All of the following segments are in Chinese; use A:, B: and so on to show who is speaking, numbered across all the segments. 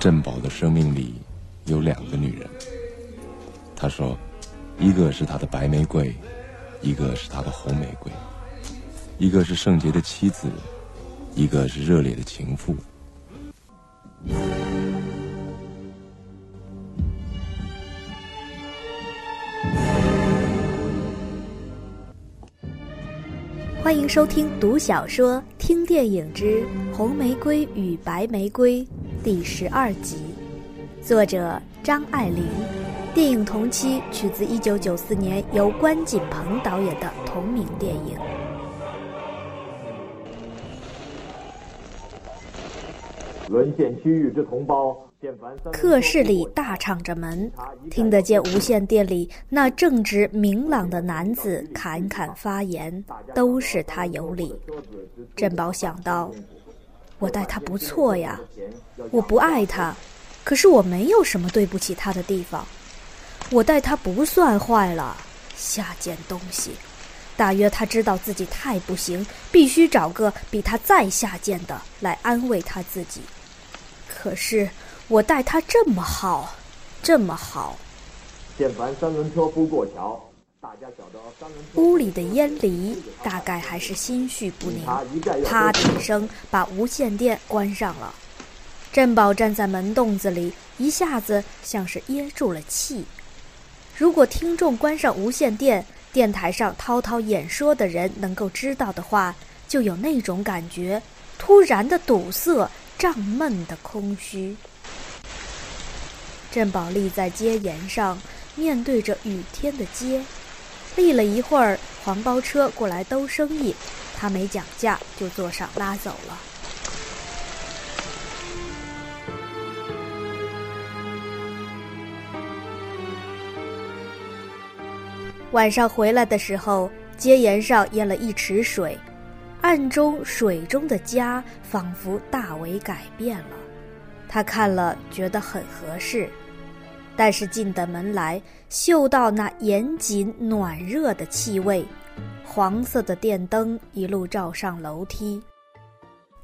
A: 珍宝的生命里有两个女人。他说，一个是他的白玫瑰，一个是他的红玫瑰，一个是圣洁的妻子，一个是热烈的情妇。
B: 欢迎收听读小说、听电影之《红玫瑰与白玫瑰》第十二集，作者张爱玲。电影同期取自一九九四年由关锦鹏导演的同名电影。
C: 沦陷区域之同胞。
B: 客室里大敞着门，听得见无线电里那正直明朗的男子侃侃发言，都是他有理。珍宝想到，我待他不错呀，我不爱他，可是我没有什么对不起他的地方，我待他不算坏了。下贱东西，大约他知道自己太不行，必须找个比他再下贱的来安慰他自己。可是。我待他这么好，这么好。
C: 见凡三轮车夫过桥，大家晓得三轮。
B: 屋里的烟离大概还是心绪不宁，啪的一声把无线电关上了。振宝站在门洞子里，一下子像是噎住了气。如果听众关上无线电，电台上滔滔演说的人能够知道的话，就有那种感觉：突然的堵塞，胀闷的空虚。郑宝立在街沿上，面对着雨天的街，立了一会儿，黄包车过来兜生意，他没讲价，就坐上拉走了。晚上回来的时候，街沿上淹了一池水，暗中水中的家仿佛大为改变了，他看了觉得很合适。但是进的门来，嗅到那严谨暖热的气味，黄色的电灯一路照上楼梯，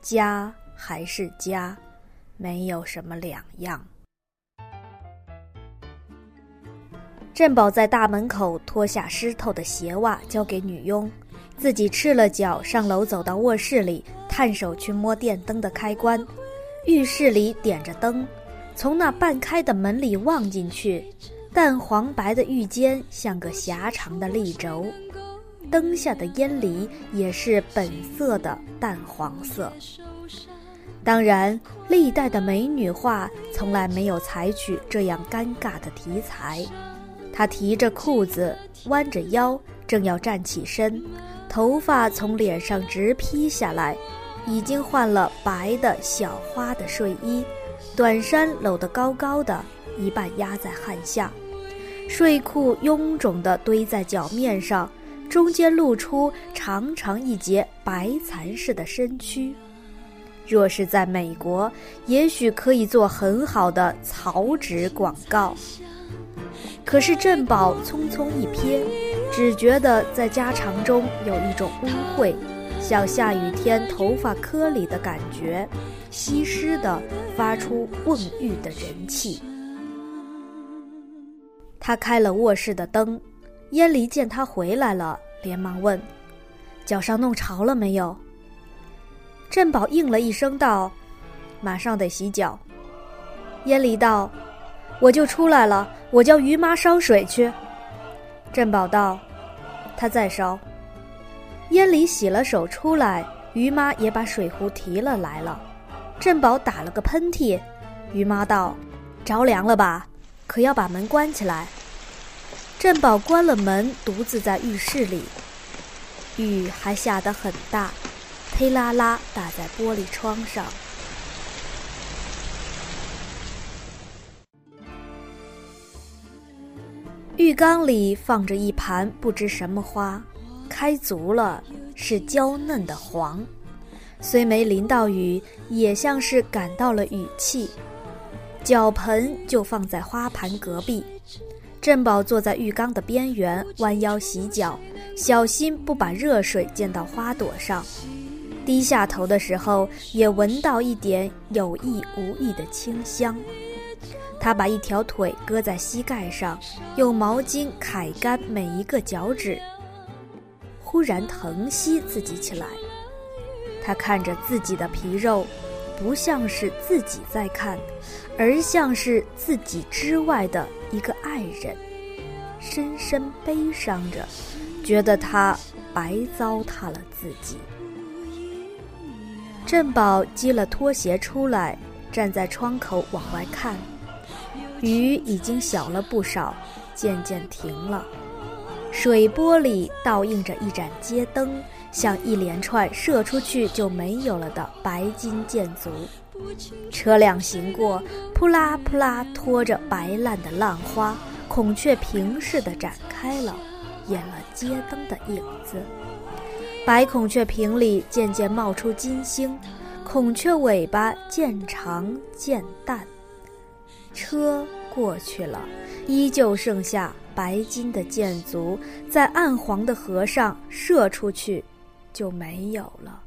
B: 家还是家，没有什么两样。镇宝在大门口脱下湿透的鞋袜交给女佣，自己赤了脚上楼，走到卧室里，探手去摸电灯的开关，浴室里点着灯。从那半开的门里望进去，淡黄白的浴间像个狭长的立轴，灯下的烟离也是本色的淡黄色。当然，历代的美女画从来没有采取这样尴尬的题材。她提着裤子，弯着腰，正要站起身，头发从脸上直披下来，已经换了白的小花的睡衣。短衫搂得高高的，一半压在汗下，睡裤臃肿地堆在脚面上，中间露出长长一截白蚕似的身躯。若是在美国，也许可以做很好的草纸广告。可是镇宝匆匆一瞥，只觉得在家常中有一种污秽。像下雨天头发颗粒的感觉，稀湿的，发出瓮郁的人气。他开了卧室的灯，烟离见他回来了，连忙问：“脚上弄潮了没有？”镇宝应了一声道：“马上得洗脚。”烟离道：“我就出来了，我叫于妈烧水去。”镇宝道：“他再烧。”烟里洗了手出来，于妈也把水壶提了来了。镇宝打了个喷嚏，于妈道：“着凉了吧？可要把门关起来。”镇宝关了门，独自在浴室里。雨还下得很大，忒啦啦打在玻璃窗上。浴缸里放着一盘不知什么花。开足了，是娇嫩的黄，虽没淋到雨，也像是感到了雨气。脚盆就放在花盘隔壁，振宝坐在浴缸的边缘，弯腰洗脚，小心不把热水溅到花朵上。低下头的时候，也闻到一点有意无意的清香。他把一条腿搁在膝盖上，用毛巾揩干每一个脚趾。忽然疼惜自己起来，他看着自己的皮肉，不像是自己在看，而像是自己之外的一个爱人，深深悲伤着，觉得他白糟蹋了自己。振宝系了拖鞋出来，站在窗口往外看，雨已经小了不少，渐渐停了。水波里倒映着一盏街灯，像一连串射出去就没有了的白金箭足。车辆行过，扑啦扑啦拖着白烂的浪花，孔雀屏似的展开了，掩了街灯的影子。白孔雀屏里渐渐冒出金星，孔雀尾巴渐长渐淡。车过去了，依旧剩下白金的箭足，在暗黄的河上射出去，就没有了；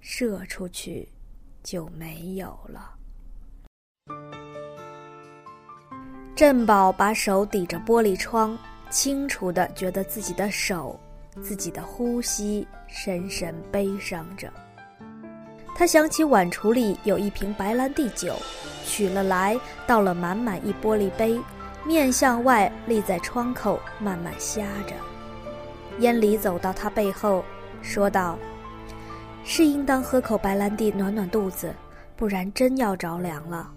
B: 射出去，就没有了。振宝把手抵着玻璃窗，清楚的觉得自己的手。自己的呼吸，深深悲伤着。他想起碗橱里有一瓶白兰地酒，取了来，倒了满满一玻璃杯，面向外立在窗口，慢慢呷着。烟里走到他背后，说道：“是应当喝口白兰地暖暖肚子，不然真要着凉了。”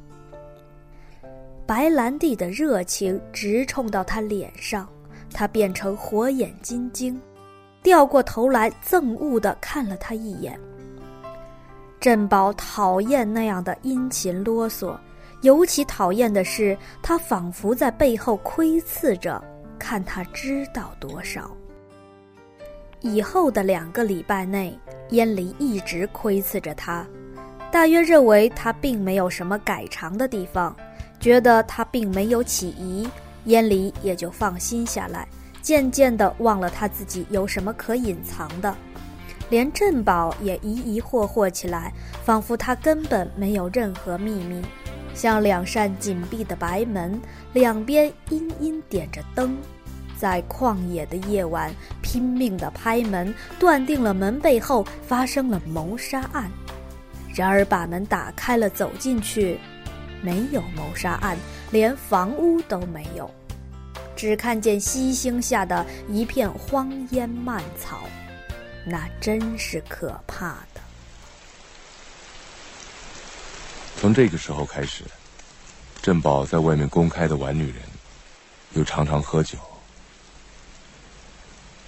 B: 白兰地的热情直冲到他脸上，他变成火眼金睛。掉过头来，憎恶地看了他一眼。振宝讨厌那样的殷勤啰嗦，尤其讨厌的是他仿佛在背后窥伺着，看他知道多少。以后的两个礼拜内，燕离一直窥伺着他，大约认为他并没有什么改常的地方，觉得他并没有起疑，燕离也就放心下来。渐渐地忘了他自己有什么可隐藏的，连振宝也疑疑惑惑起来，仿佛他根本没有任何秘密，像两扇紧闭的白门，两边阴阴点着灯，在旷野的夜晚拼命地拍门，断定了门背后发生了谋杀案。然而把门打开了，走进去，没有谋杀案，连房屋都没有。只看见西星下的一片荒烟蔓草，那真是可怕的。
A: 从这个时候开始，振宝在外面公开的玩女人，又常常喝酒。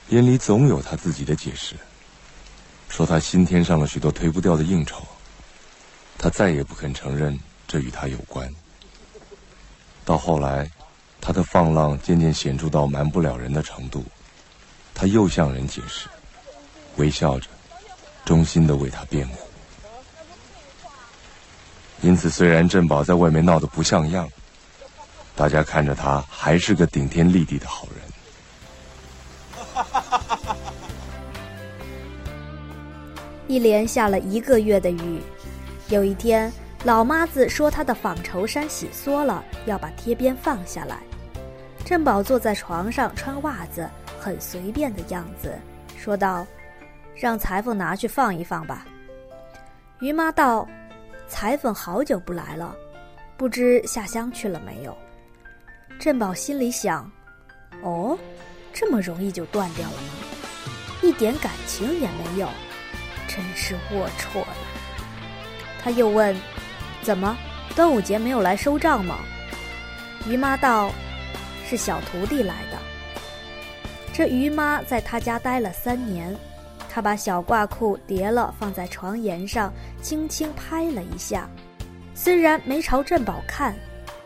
A: 眼里总有他自己的解释，说他新添上了许多推不掉的应酬，他再也不肯承认这与他有关。到后来。他的放浪渐渐显著到瞒不了人的程度，他又向人解释，微笑着，衷心的为他辩护。因此，虽然振宝在外面闹得不像样，大家看着他还是个顶天立地的好人。
B: 一连下了一个月的雨，有一天，老妈子说她的纺绸衫洗缩了，要把贴边放下来。振宝坐在床上穿袜子，很随便的样子，说道：“让裁缝拿去放一放吧。”于妈道：“裁缝好久不来了，不知下乡去了没有？”振宝心里想：“哦，这么容易就断掉了吗？一点感情也没有，真是龌龊了。”他又问：“怎么，端午节没有来收账吗？”于妈道。是小徒弟来的。这于妈在他家待了三年，他把小褂裤叠了放在床沿上，轻轻拍了一下，虽然没朝振宝看，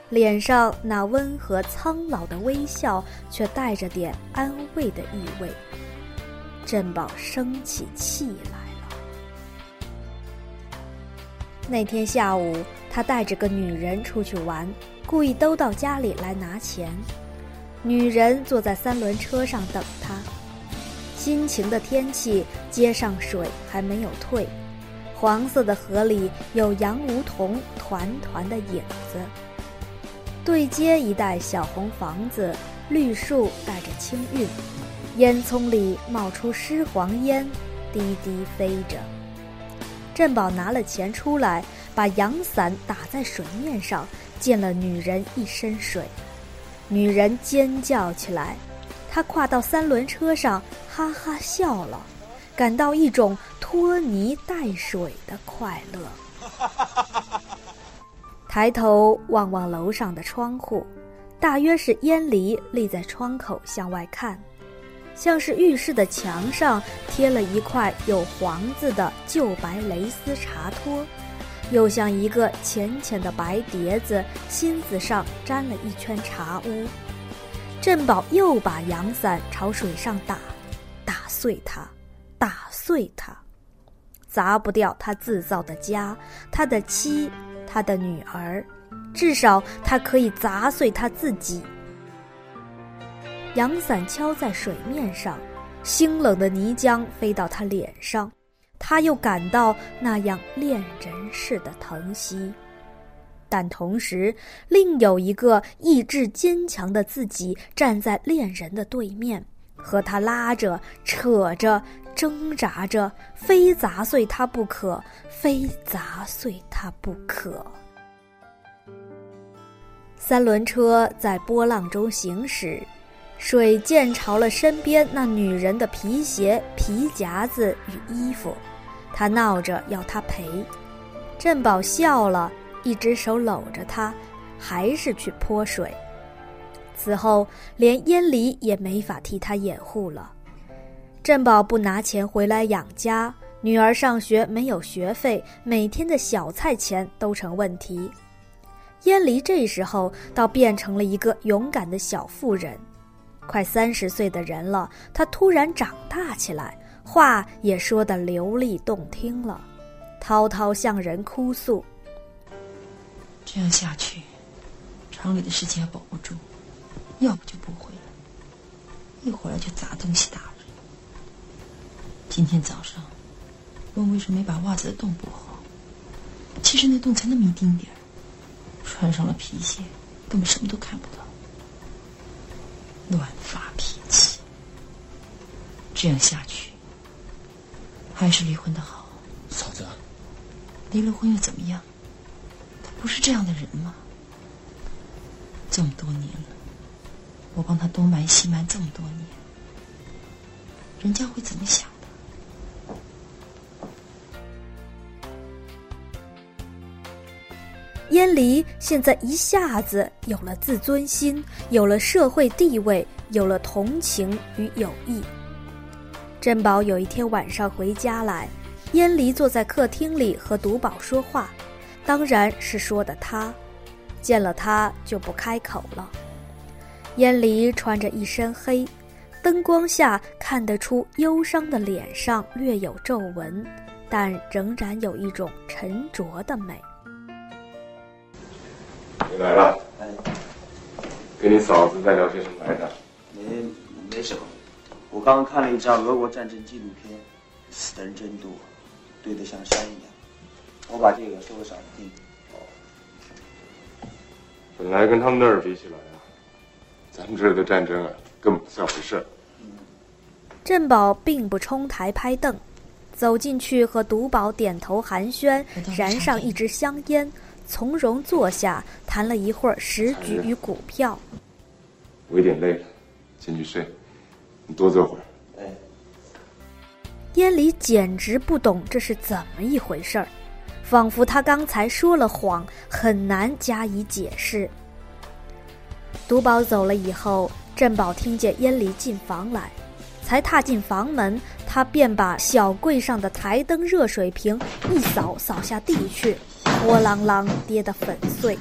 B: 脸上那温和苍老的微笑却带着点安慰的意味。振宝生起气来了。那天下午，他带着个女人出去玩，故意都到家里来拿钱。女人坐在三轮车上等他。阴晴的天气，街上水还没有退，黄色的河里有杨梧桐团团的影子。对街一带小红房子，绿树带着青韵，烟囱里冒出湿黄烟，低低飞着。振宝拿了钱出来，把阳伞打在水面上，溅了女人一身水。女人尖叫起来，他跨到三轮车上，哈哈笑了，感到一种拖泥带水的快乐。抬头望望楼上的窗户，大约是烟离立在窗口向外看，像是浴室的墙上贴了一块有黄字的旧白蕾丝茶托，又像一个浅浅的白碟子芯子上沾了一圈茶污。镇宝又把阳伞朝水上打，打碎它，打碎它，砸不掉他自造的家，他的妻。他的女儿，至少他可以砸碎他自己。阳伞敲在水面上，腥冷的泥浆飞到他脸上，他又感到那样恋人似的疼惜。但同时，另有一个意志坚强的自己站在恋人的对面，和他拉着、扯着。挣扎着，非砸碎它不可，非砸碎它不可。三轮车在波浪中行驶，水溅潮了身边那女人的皮鞋、皮夹子与衣服，他闹着要她赔。振宝笑了，一只手搂着他，还是去泼水。此后，连烟离也没法替他掩护了。振宝不拿钱回来养家，女儿上学没有学费，每天的小菜钱都成问题。燕离这时候倒变成了一个勇敢的小妇人，快三十岁的人了，她突然长大起来，话也说得流利动听了，滔滔向人哭诉。
D: 这样下去，厂里的事情还保不住，要不就不回来，一回来就砸东西打人。今天早上，问为什么没把袜子的洞补好，其实那洞才那么一丁点儿，穿上了皮鞋，根本什么都看不到。乱发脾气，这样下去，还是离婚的好。
A: 嫂子，
D: 离了婚又怎么样？不是这样的人吗？这么多年了，我帮他东瞒西瞒这么多年，人家会怎么想的？
B: 燕离现在一下子有了自尊心，有了社会地位，有了同情与友谊。珍宝有一天晚上回家来，燕离坐在客厅里和独宝说话，当然是说的他，见了他就不开口了。燕离穿着一身黑，灯光下看得出忧伤的脸上略有皱纹，但仍然有一种沉着的美。
A: 你来了，哎，跟你嫂子在聊些什么来着？
E: 没，没什么。我刚刚看了一张俄国战争纪录片，死的人真多，堆得像山一样。我把这个说给嫂子听。
A: 本来跟他们那儿比起来啊，咱们这儿的战争啊，根本不算回事。
B: 振宝并不冲台拍凳，走进去和独宝点头寒暄，燃上一支香烟。从容坐下，谈了一会儿时局与股票。
A: 我有点累了，先去睡。你多坐会儿。哎。
B: 烟里简直不懂这是怎么一回事儿，仿佛他刚才说了谎，很难加以解释。独宝走了以后，振宝听见燕离进房来，才踏进房门，他便把小柜上的台灯热水瓶一扫，扫下地去。波啷啷跌得粉碎。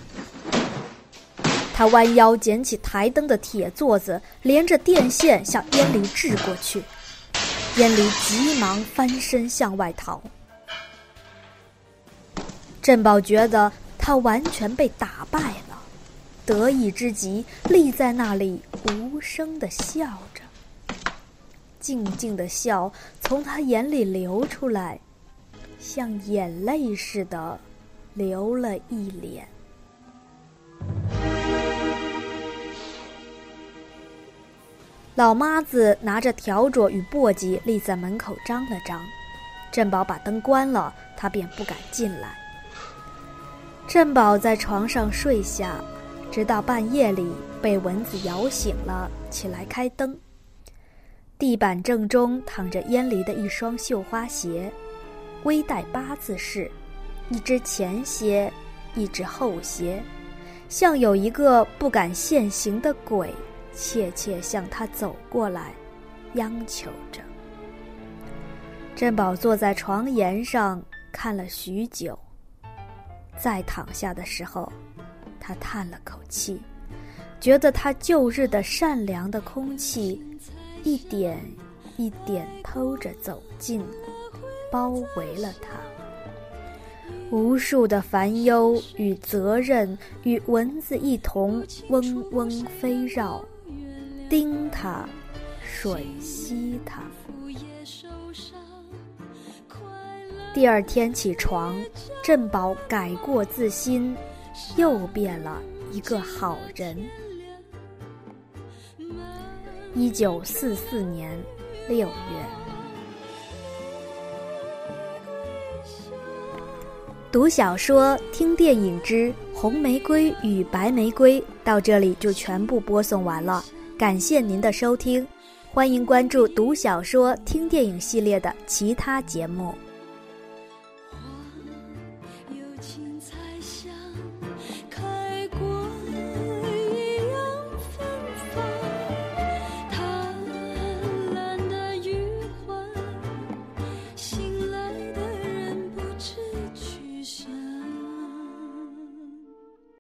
B: 他弯腰捡起台灯的铁座子，连着电线向烟离掷过去。烟离急忙翻身向外逃。镇宝觉得他完全被打败了，得意之极，立在那里无声的笑着，静静的笑从他眼里流出来，像眼泪似的流了一脸。老妈子拿着笤帚与簸箕立在门口张了张，镇宝把灯关了，他便不敢进来。珍宝在床上睡下，直到半夜里被蚊子咬醒了，起来开灯。地板正中躺着烟离的一双绣花鞋，微带八字式，一只前鞋，一只后鞋，像有一个不敢现形的鬼。怯怯向他走过来，央求着。珍宝坐在床沿上看了许久，再躺下的时候，他叹了口气，觉得他旧日的善良的空气，一点一点偷着走近，包围了他。无数的烦忧与责任与蚊子一同嗡嗡飞绕。叮他，吮吸他。第二天起床，镇宝改过自新，又变了一个好人。一九四四年六月，读小说、听电影之《红玫瑰与白玫瑰》到这里就全部播送完了。感谢您的收听，欢迎关注“读小说、听电影”系列的其他节目。